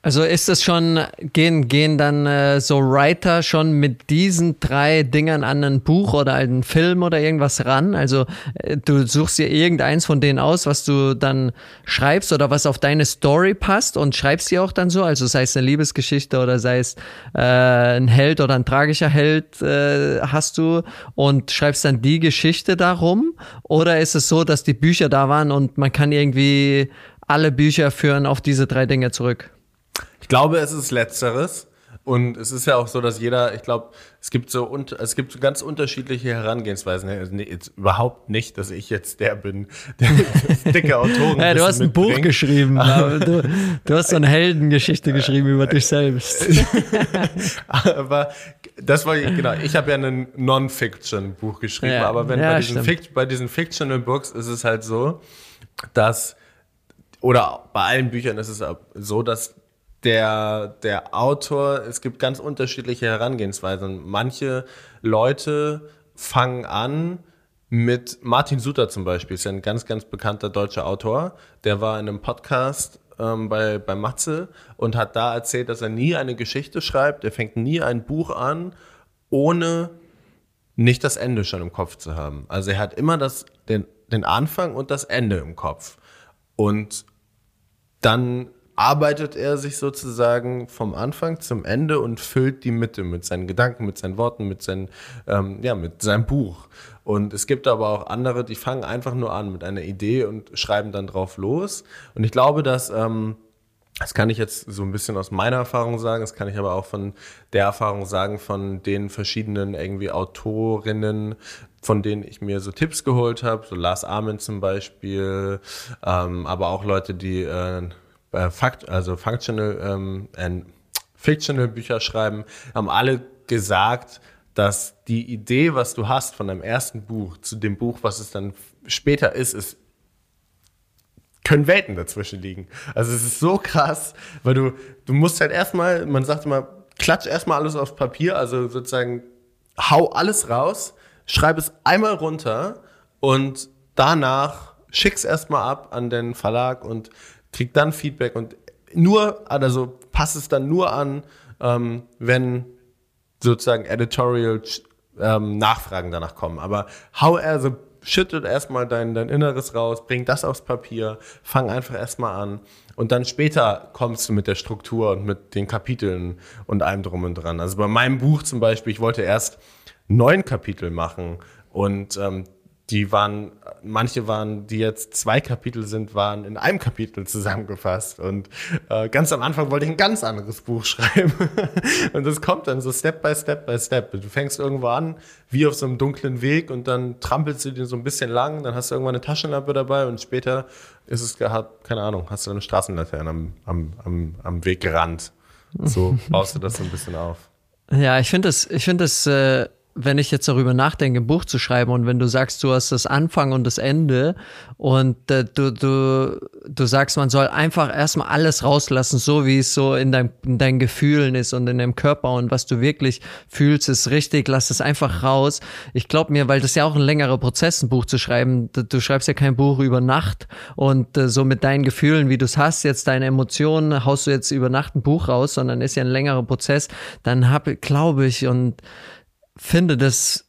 Also ist es schon, gehen, gehen dann äh, so Writer schon mit diesen drei Dingern an ein Buch oder einen Film oder irgendwas ran? Also äh, du suchst dir irgendeins von denen aus, was du dann schreibst oder was auf deine Story passt und schreibst sie auch dann so? Also sei es eine Liebesgeschichte oder sei es äh, ein Held oder ein tragischer Held äh, hast du und schreibst dann die Geschichte darum? Oder ist es so, dass die Bücher da waren und man kann irgendwie alle Bücher führen auf diese drei Dinge zurück? Ich glaube, es ist Letzteres. Und es ist ja auch so, dass jeder, ich glaube, es gibt so und es gibt so ganz unterschiedliche Herangehensweisen. Also nee, jetzt überhaupt nicht, dass ich jetzt der bin, <laughs> der das dicke Autoren. <laughs> ja, du hast ein Buch geschrieben. <laughs> du, du, hast so eine Heldengeschichte geschrieben über dich selbst. aber das war genau. Ich habe ja ein Non-Fiction-Buch geschrieben, ja, aber wenn ja, bei, diesen Fict, bei diesen Fictional Books ist es halt so, dass oder bei allen Büchern ist es so, dass der, der Autor, es gibt ganz unterschiedliche Herangehensweisen. Manche Leute fangen an mit Martin Suter zum Beispiel, ist ja ein ganz, ganz bekannter deutscher Autor. Der war in einem Podcast ähm, bei, bei Matze und hat da erzählt, dass er nie eine Geschichte schreibt. Er fängt nie ein Buch an, ohne nicht das Ende schon im Kopf zu haben. Also er hat immer das, den, den Anfang und das Ende im Kopf. Und dann arbeitet er sich sozusagen vom Anfang zum Ende und füllt die Mitte mit seinen Gedanken, mit seinen Worten, mit, seinen, ähm, ja, mit seinem Buch. Und es gibt aber auch andere, die fangen einfach nur an mit einer Idee und schreiben dann drauf los. Und ich glaube, dass, ähm, das kann ich jetzt so ein bisschen aus meiner Erfahrung sagen, das kann ich aber auch von der Erfahrung sagen von den verschiedenen irgendwie Autorinnen, von denen ich mir so Tipps geholt habe, so Lars Armin zum Beispiel, ähm, aber auch Leute, die äh, äh, Fakt, also Functional ähm, and Fictional Bücher schreiben, haben alle gesagt, dass die Idee, was du hast von deinem ersten Buch zu dem Buch, was es dann später ist, ist können Welten dazwischen liegen. Also es ist so krass, weil du, du musst halt erstmal, man sagt immer, klatsch erstmal alles aufs Papier, also sozusagen hau alles raus, schreib es einmal runter und danach schick's erstmal ab an den Verlag und krieg dann Feedback und nur, also passt es dann nur an, ähm, wenn sozusagen Editorial ähm, Nachfragen danach kommen. Aber hau also schüttet erstmal dein, dein Inneres raus, bring das aufs Papier, fang einfach erstmal an. Und dann später kommst du mit der Struktur und mit den Kapiteln und allem drum und dran. Also bei meinem Buch zum Beispiel, ich wollte erst neun Kapitel machen und ähm, die waren, manche waren, die jetzt zwei Kapitel sind, waren in einem Kapitel zusammengefasst. Und äh, ganz am Anfang wollte ich ein ganz anderes Buch <laughs> schreiben. und das kommt dann so Step by Step by Step. Du fängst irgendwo an, wie auf so einem dunklen Weg, und dann trampelst du den so ein bisschen lang, dann hast du irgendwann eine Taschenlampe dabei und später ist es gehabt, keine Ahnung, hast du eine Straßenlaterne am, am, am, am Weg gerannt. So baust du das so ein bisschen auf. Ja, ich finde das, ich finde das äh, wenn ich jetzt darüber nachdenke, ein Buch zu schreiben und wenn du sagst, du hast das Anfang und das Ende und äh, du, du, du sagst, man soll einfach erstmal alles rauslassen, so wie es so in, dein, in deinen Gefühlen ist und in deinem Körper und was du wirklich fühlst, ist richtig, lass es einfach raus. Ich glaube mir, weil das ja auch ein längerer Prozess, ein Buch zu schreiben, du, du schreibst ja kein Buch über Nacht und äh, so mit deinen Gefühlen, wie du es hast, jetzt deine Emotionen, haust du jetzt über Nacht ein Buch raus, sondern ist ja ein längerer Prozess, dann habe, glaube ich, und finde das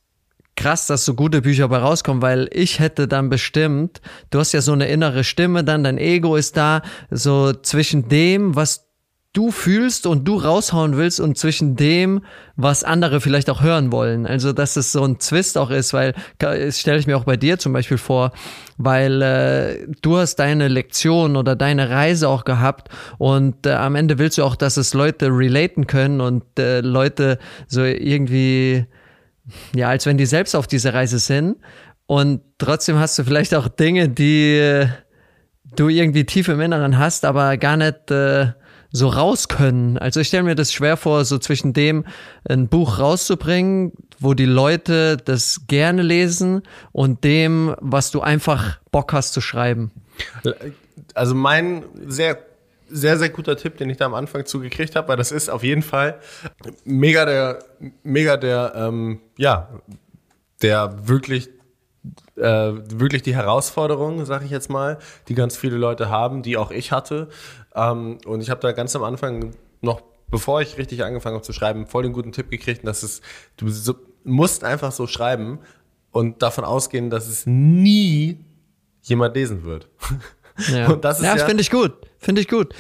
krass, dass so gute Bücher bei rauskommen, weil ich hätte dann bestimmt, du hast ja so eine innere Stimme dann, dein Ego ist da, so zwischen dem, was du fühlst und du raushauen willst und zwischen dem, was andere vielleicht auch hören wollen. Also, dass es so ein Zwist auch ist, weil, das stelle ich mir auch bei dir zum Beispiel vor, weil äh, du hast deine Lektion oder deine Reise auch gehabt und äh, am Ende willst du auch, dass es Leute relaten können und äh, Leute so irgendwie ja, als wenn die selbst auf dieser Reise sind. Und trotzdem hast du vielleicht auch Dinge, die äh, du irgendwie tief im Inneren hast, aber gar nicht äh, so raus können. Also ich stelle mir das schwer vor, so zwischen dem ein Buch rauszubringen, wo die Leute das gerne lesen und dem, was du einfach Bock hast zu schreiben. Also mein sehr sehr, sehr guter Tipp, den ich da am Anfang zugekriegt habe, weil das ist auf jeden Fall mega der, mega der, ähm, ja, der wirklich äh, wirklich die Herausforderung, sage ich jetzt mal, die ganz viele Leute haben, die auch ich hatte. Ähm, und ich habe da ganz am Anfang noch, bevor ich richtig angefangen habe zu schreiben, voll den guten Tipp gekriegt, dass es, du so, musst einfach so schreiben und davon ausgehen, dass es nie jemand lesen wird. <laughs> Ja, und das ist ja, ja finde ich gut. Finde ich gut.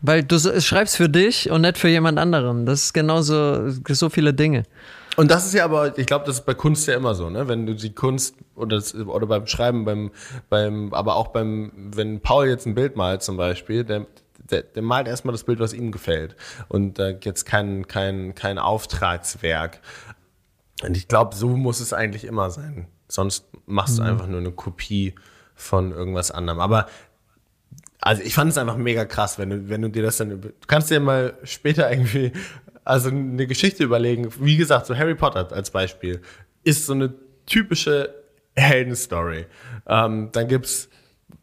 Weil du schreibst für dich und nicht für jemand anderen. Das ist genauso so viele Dinge. Und das ist ja aber, ich glaube, das ist bei Kunst ja immer so, ne? Wenn du die Kunst oder, das, oder beim Schreiben, beim, beim, aber auch beim, wenn Paul jetzt ein Bild malt zum Beispiel, der, der, der malt erstmal das Bild, was ihm gefällt. Und äh, jetzt kein, kein, kein Auftragswerk. Und ich glaube, so muss es eigentlich immer sein. Sonst machst du mhm. einfach nur eine Kopie von irgendwas anderem. Aber also ich fand es einfach mega krass, wenn du, wenn du dir das dann, du kannst dir mal später irgendwie, also eine Geschichte überlegen, wie gesagt, so Harry Potter als Beispiel, ist so eine typische Heldenstory. Ähm, dann gibt's,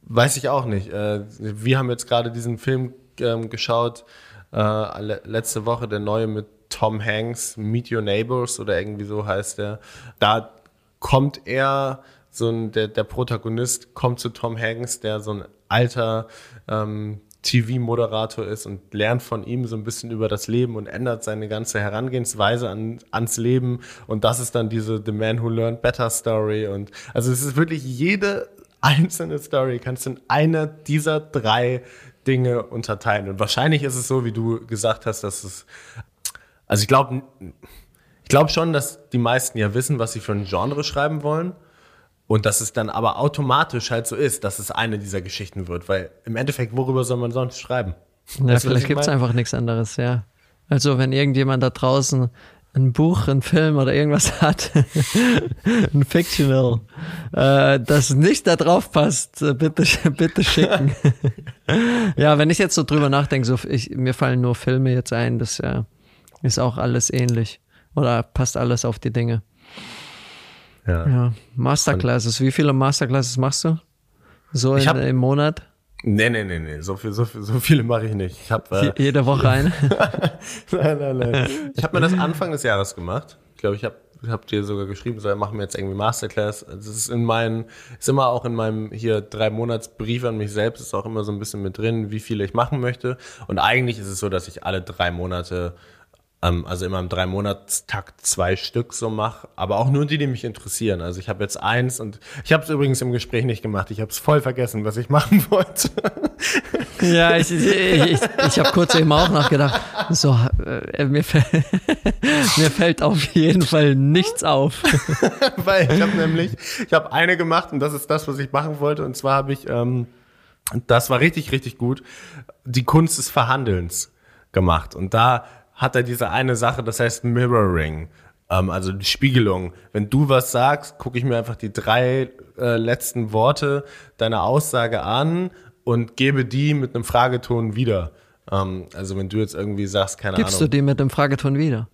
weiß ich auch nicht, äh, wir haben jetzt gerade diesen Film ähm, geschaut, äh, letzte Woche, der neue mit Tom Hanks, Meet Your Neighbors oder irgendwie so heißt der. Da kommt er, so ein, der, der Protagonist kommt zu Tom Hanks, der so ein alter ähm, TV-Moderator ist und lernt von ihm so ein bisschen über das Leben und ändert seine ganze Herangehensweise an, ans Leben. Und das ist dann diese The Man Who Learned Better Story. Und also es ist wirklich jede einzelne Story kannst du in einer dieser drei Dinge unterteilen. Und wahrscheinlich ist es so, wie du gesagt hast, dass es, also ich glaube, ich glaube schon, dass die meisten ja wissen, was sie für ein Genre schreiben wollen. Und dass es dann aber automatisch halt so ist, dass es eine dieser Geschichten wird, weil im Endeffekt, worüber soll man sonst schreiben? Ja, weißt vielleicht gibt es einfach nichts anderes, ja. Also wenn irgendjemand da draußen ein Buch, ein Film oder irgendwas <laughs> hat, ein Fictional, äh, das nicht da drauf passt, äh, bitte, bitte schicken. <laughs> ja, wenn ich jetzt so drüber nachdenke, so ich, mir fallen nur Filme jetzt ein, das ja, ist auch alles ähnlich oder passt alles auf die Dinge. Ja. ja. Masterclasses. Wie viele Masterclasses machst du? So in, hab, im Monat? Nee, nee, nee, nee. So, viel, so, viel, so viele mache ich nicht. Ich hab, äh, Jede Woche eine? <laughs> nein, nein, nein. Ich habe mir das Anfang des Jahres gemacht. Ich glaube, ich habe hab dir sogar geschrieben, so, machen wir jetzt irgendwie Masterclass. Das ist in meinen, ist immer auch in meinem hier drei Monats Brief an mich selbst, ist auch immer so ein bisschen mit drin, wie viele ich machen möchte. Und eigentlich ist es so, dass ich alle drei Monate also immer im Drei-Monats-Takt zwei Stück so mache, aber auch nur die, die mich interessieren. Also ich habe jetzt eins und ich habe es übrigens im Gespräch nicht gemacht. Ich habe es voll vergessen, was ich machen <laughs> wollte. Ja, ich, ich, ich, ich habe kurz eben auch nachgedacht. So, äh, mir, fällt, <laughs> mir fällt auf jeden Fall nichts auf. <laughs> Weil ich habe nämlich, ich habe eine gemacht und das ist das, was ich machen wollte. Und zwar habe ich, ähm, das war richtig, richtig gut, die Kunst des Verhandelns gemacht. Und da hat er diese eine Sache, das heißt Mirroring, ähm, also die Spiegelung. Wenn du was sagst, gucke ich mir einfach die drei äh, letzten Worte deiner Aussage an und gebe die mit einem Frageton wieder. Ähm, also wenn du jetzt irgendwie sagst, keine Gibst Ahnung. du die mit dem Frageton wieder?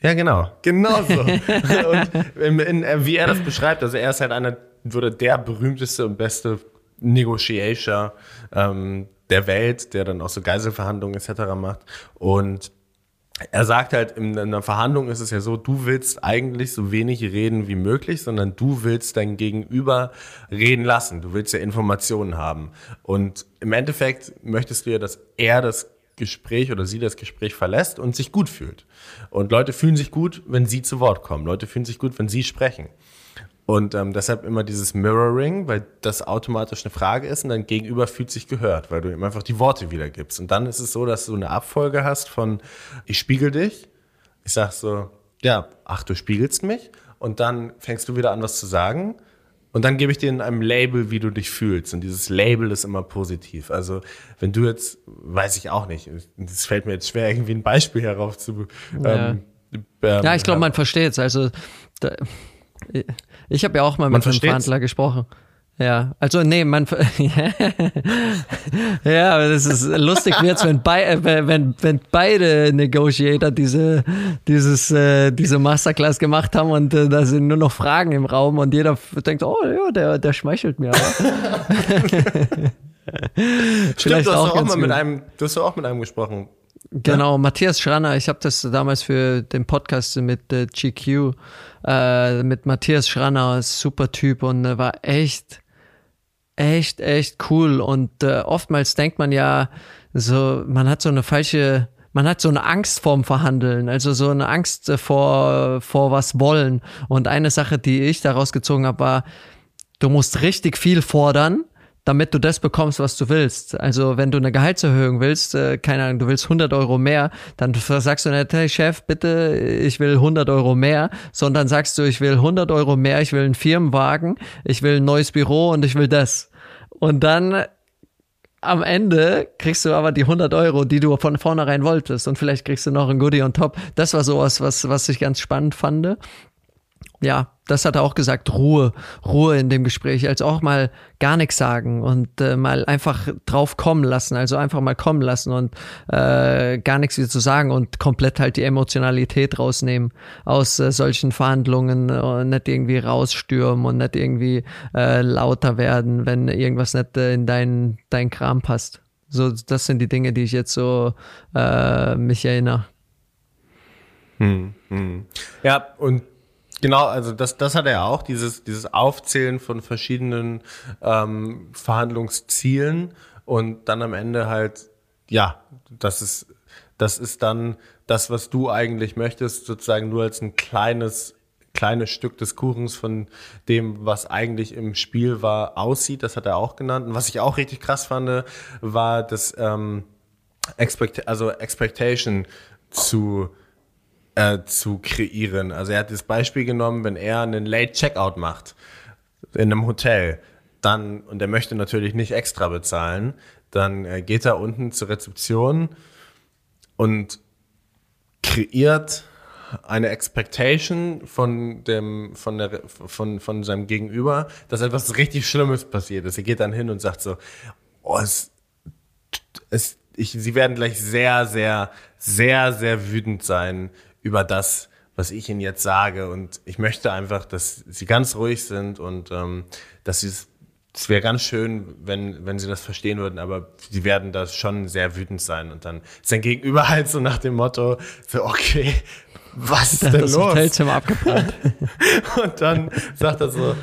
Ja, genau. Genau so. <laughs> und in, in, äh, wie er das beschreibt, also er ist halt einer, würde der berühmteste und beste Negotiator ähm, der Welt, der dann auch so Geiselverhandlungen etc. macht. Und er sagt halt, in einer Verhandlung ist es ja so, du willst eigentlich so wenig reden wie möglich, sondern du willst dein Gegenüber reden lassen. Du willst ja Informationen haben. Und im Endeffekt möchtest du ja, dass er das Gespräch oder sie das Gespräch verlässt und sich gut fühlt. Und Leute fühlen sich gut, wenn sie zu Wort kommen. Leute fühlen sich gut, wenn sie sprechen. Und ähm, deshalb immer dieses Mirroring, weil das automatisch eine Frage ist und dein Gegenüber fühlt sich gehört, weil du ihm einfach die Worte wiedergibst. Und dann ist es so, dass du eine Abfolge hast von ich spiegel dich, ich sag so, ja, ach, du spiegelst mich und dann fängst du wieder an, was zu sagen. Und dann gebe ich dir in einem Label, wie du dich fühlst. Und dieses Label ist immer positiv. Also, wenn du jetzt, weiß ich auch nicht, es fällt mir jetzt schwer, irgendwie ein Beispiel herauf zu. Ja, Ähm, ähm, ja ich glaube, man versteht es. Also, da, ich habe ja auch mal mit einem Verhandler gesprochen. Ja, also nee, man <laughs> ja, aber das ist lustig wird's, wenn, bei, äh, wenn, wenn beide Negotiator diese dieses äh, diese Masterclass gemacht haben und äh, da sind nur noch Fragen im Raum und jeder denkt, oh ja, der der schmeichelt mir. <laughs> Stimmt, du hast auch, auch mal mit einem, du hast auch mit einem gesprochen. Genau, ja? Matthias Schranner. Ich habe das damals für den Podcast mit äh, GQ äh, mit Matthias Schranner, super Typ und äh, war echt, echt, echt cool. Und äh, oftmals denkt man ja, so, man hat so eine falsche, man hat so eine Angst vorm Verhandeln, also so eine Angst vor, vor was wollen. Und eine Sache, die ich daraus gezogen habe, war, du musst richtig viel fordern damit du das bekommst, was du willst. Also wenn du eine Gehaltserhöhung willst, äh, keine Ahnung, du willst 100 Euro mehr, dann sagst du nicht, hey Chef, bitte, ich will 100 Euro mehr, sondern sagst du, ich will 100 Euro mehr, ich will einen Firmenwagen, ich will ein neues Büro und ich will das. Und dann am Ende kriegst du aber die 100 Euro, die du von vornherein wolltest und vielleicht kriegst du noch ein Goodie on top. Das war sowas, was, was ich ganz spannend fand ja, das hat er auch gesagt, Ruhe, Ruhe in dem Gespräch, also auch mal gar nichts sagen und äh, mal einfach drauf kommen lassen, also einfach mal kommen lassen und äh, gar nichts wieder zu sagen und komplett halt die Emotionalität rausnehmen aus äh, solchen Verhandlungen und nicht irgendwie rausstürmen und nicht irgendwie äh, lauter werden, wenn irgendwas nicht äh, in dein, dein Kram passt. So, das sind die Dinge, die ich jetzt so äh, mich erinnere. Hm, hm. Ja, und Genau, also das, das hat er auch, dieses, dieses Aufzählen von verschiedenen ähm, Verhandlungszielen und dann am Ende halt, ja, das ist, das ist dann das, was du eigentlich möchtest, sozusagen nur als ein kleines, kleines Stück des Kuchens von dem, was eigentlich im Spiel war, aussieht. Das hat er auch genannt. Und was ich auch richtig krass fand, war das ähm, Expect also Expectation zu äh, zu kreieren. Also er hat das Beispiel genommen, wenn er einen Late Checkout macht in einem Hotel, dann, und er möchte natürlich nicht extra bezahlen, dann äh, geht er unten zur Rezeption und kreiert eine Expectation von dem, von der, von, von seinem Gegenüber, dass etwas richtig Schlimmes passiert ist. Er geht dann hin und sagt so, oh, es, es, ich, sie werden gleich sehr, sehr, sehr, sehr wütend sein über das, was ich ihnen jetzt sage. Und ich möchte einfach, dass sie ganz ruhig sind und ähm, dass sie es es wäre ganz schön, wenn, wenn sie das verstehen würden, aber sie werden da schon sehr wütend sein. Und dann ist sein Gegenüber <laughs> halt so nach dem Motto, so, okay, was ist denn das los? Hotelzimmer abgebrannt. <laughs> und dann sagt er so,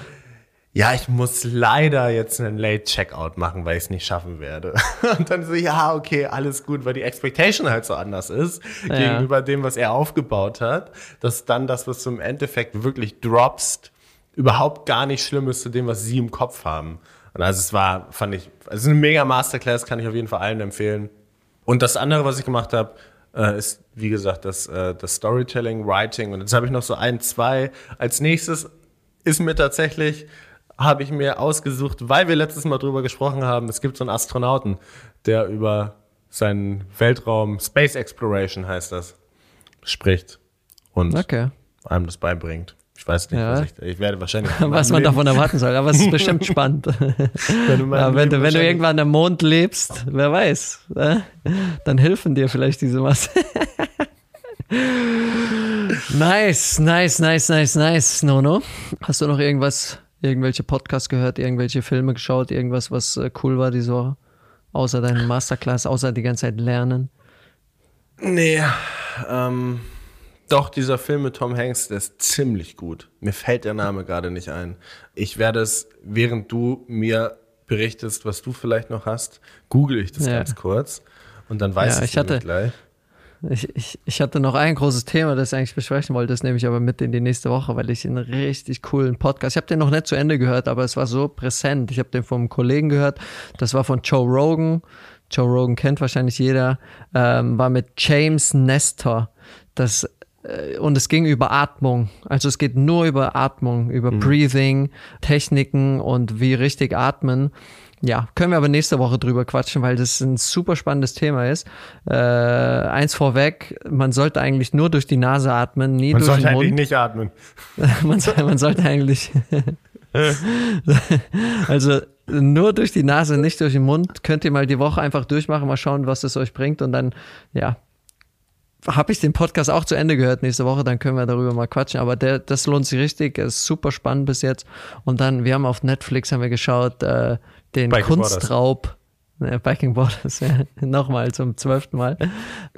ja, ich muss leider jetzt einen Late Checkout machen, weil ich es nicht schaffen werde. <laughs> Und dann so, ja, okay, alles gut, weil die Expectation halt so anders ist ja. gegenüber dem, was er aufgebaut hat, dass dann das, was du im Endeffekt wirklich droppst, überhaupt gar nicht schlimm ist zu dem, was sie im Kopf haben. Und also es war, fand ich, also eine mega Masterclass, kann ich auf jeden Fall allen empfehlen. Und das andere, was ich gemacht habe, äh, ist, wie gesagt, das, äh, das Storytelling, Writing. Und jetzt habe ich noch so ein, zwei. Als nächstes ist mir tatsächlich habe ich mir ausgesucht, weil wir letztes Mal drüber gesprochen haben. Es gibt so einen Astronauten, der über seinen Weltraum, Space Exploration heißt das, spricht und okay. einem das beibringt. Ich weiß nicht, Ja. was ich, ich werde wahrscheinlich. <laughs> Was man davon erwarten soll, aber es ist bestimmt <laughs> spannend. wenn du, Ja, wenn, du, wenn du irgendwann am Mond lebst, wer weiß, äh, dann helfen dir vielleicht diese Masse. <laughs> nice, nice, nice, nice, nice, Nono. Hast du noch irgendwas, irgendwelche Podcasts gehört, irgendwelche Filme geschaut, irgendwas, was äh, cool war diese Woche? Außer deine Masterclass, außer die ganze Zeit lernen. Nee, ähm, doch, dieser Film mit Tom Hanks, der ist ziemlich gut. Mir fällt der Name gerade nicht ein. Ich werde es, während du mir berichtest, was du vielleicht noch hast, google ich das Ja. ganz kurz und dann weiß Ja, ich ich hatte- gleich. Ich, ich, ich hatte noch ein großes Thema, das ich eigentlich besprechen wollte, das nehme ich aber mit in die nächste Woche, weil ich einen richtig coolen Podcast, ich habe den noch nicht zu Ende gehört, aber es war so präsent. Ich habe den vom Kollegen gehört, das war von Joe Rogan. Joe Rogan kennt wahrscheinlich jeder, ähm, war mit James Nestor. Das, äh, und es ging über Atmung. Also es geht nur über Atmung, über Breathing, Techniken und wie richtig atmen. Ja, können wir aber nächste Woche drüber quatschen, weil das ein super spannendes Thema ist. Äh, eins vorweg, man sollte eigentlich nur durch die Nase atmen, nie Man durch sollte den eigentlich Mund. nicht atmen. <laughs> man, soll, man sollte eigentlich <laughs> also nur durch die Nase, nicht durch den Mund. Könnt ihr mal die Woche einfach durchmachen, mal schauen, was es euch bringt und dann, ja, habe ich den Podcast auch zu Ende gehört nächste Woche, dann können wir darüber mal quatschen. Aber der, das lohnt sich richtig, er ist super spannend bis jetzt. Und dann, wir haben auf Netflix haben wir geschaut, äh, den Biking Kunstraub. Äh, Biking Borders, <laughs> ja, nochmal zum zwölften Mal.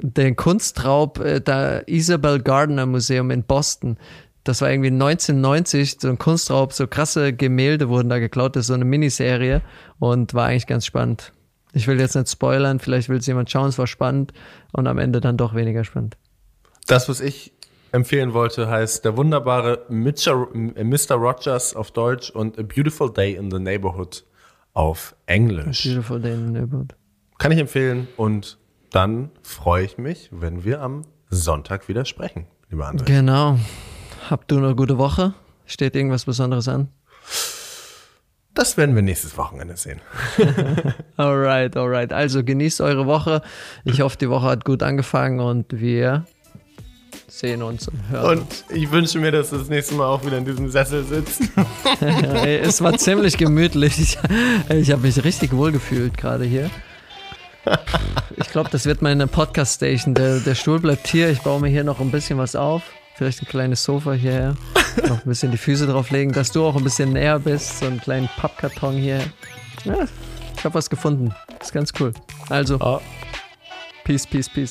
Den Kunstraub, äh, da Isabel Gardner Museum in Boston. Das war irgendwie 1990, so ein Kunstraub, so krasse Gemälde wurden da geklaut. Das ist so eine Miniserie und war eigentlich ganz spannend. Ich will jetzt nicht spoilern, vielleicht will es jemand schauen, es war spannend und am Ende dann doch weniger spannend. Das, was ich empfehlen wollte, heißt Der wunderbare Mr. Mr. Rogers auf Deutsch und A Beautiful Day in the Neighborhood auf Englisch. Beautiful Day in the Neighborhood. Kann ich empfehlen und dann freue ich mich, wenn wir am Sonntag wieder sprechen, lieber André. Genau. Habt du eine gute Woche? Steht irgendwas Besonderes an? Das werden wir nächstes Wochenende sehen. <laughs> Alright, alright. Also genießt eure Woche. Ich hoffe, die Woche hat gut angefangen und wir sehen uns und hören Und ich wünsche mir, dass du das nächste Mal auch wieder in diesem Sessel sitzt. <laughs> Ey, es war ziemlich gemütlich. Ich, ich habe mich richtig wohl gefühlt gerade hier. Ich glaube, das wird meine Podcast-Station. Der, der Stuhl bleibt hier. Ich baue mir hier noch ein bisschen was auf. Vielleicht ein kleines Sofa hierher. Noch ein bisschen die Füße drauflegen, dass du auch ein bisschen näher bist. So einen kleinen Pappkarton hier. Ja, ich habe was gefunden. ist ganz cool. Also, Oh. peace, peace, peace.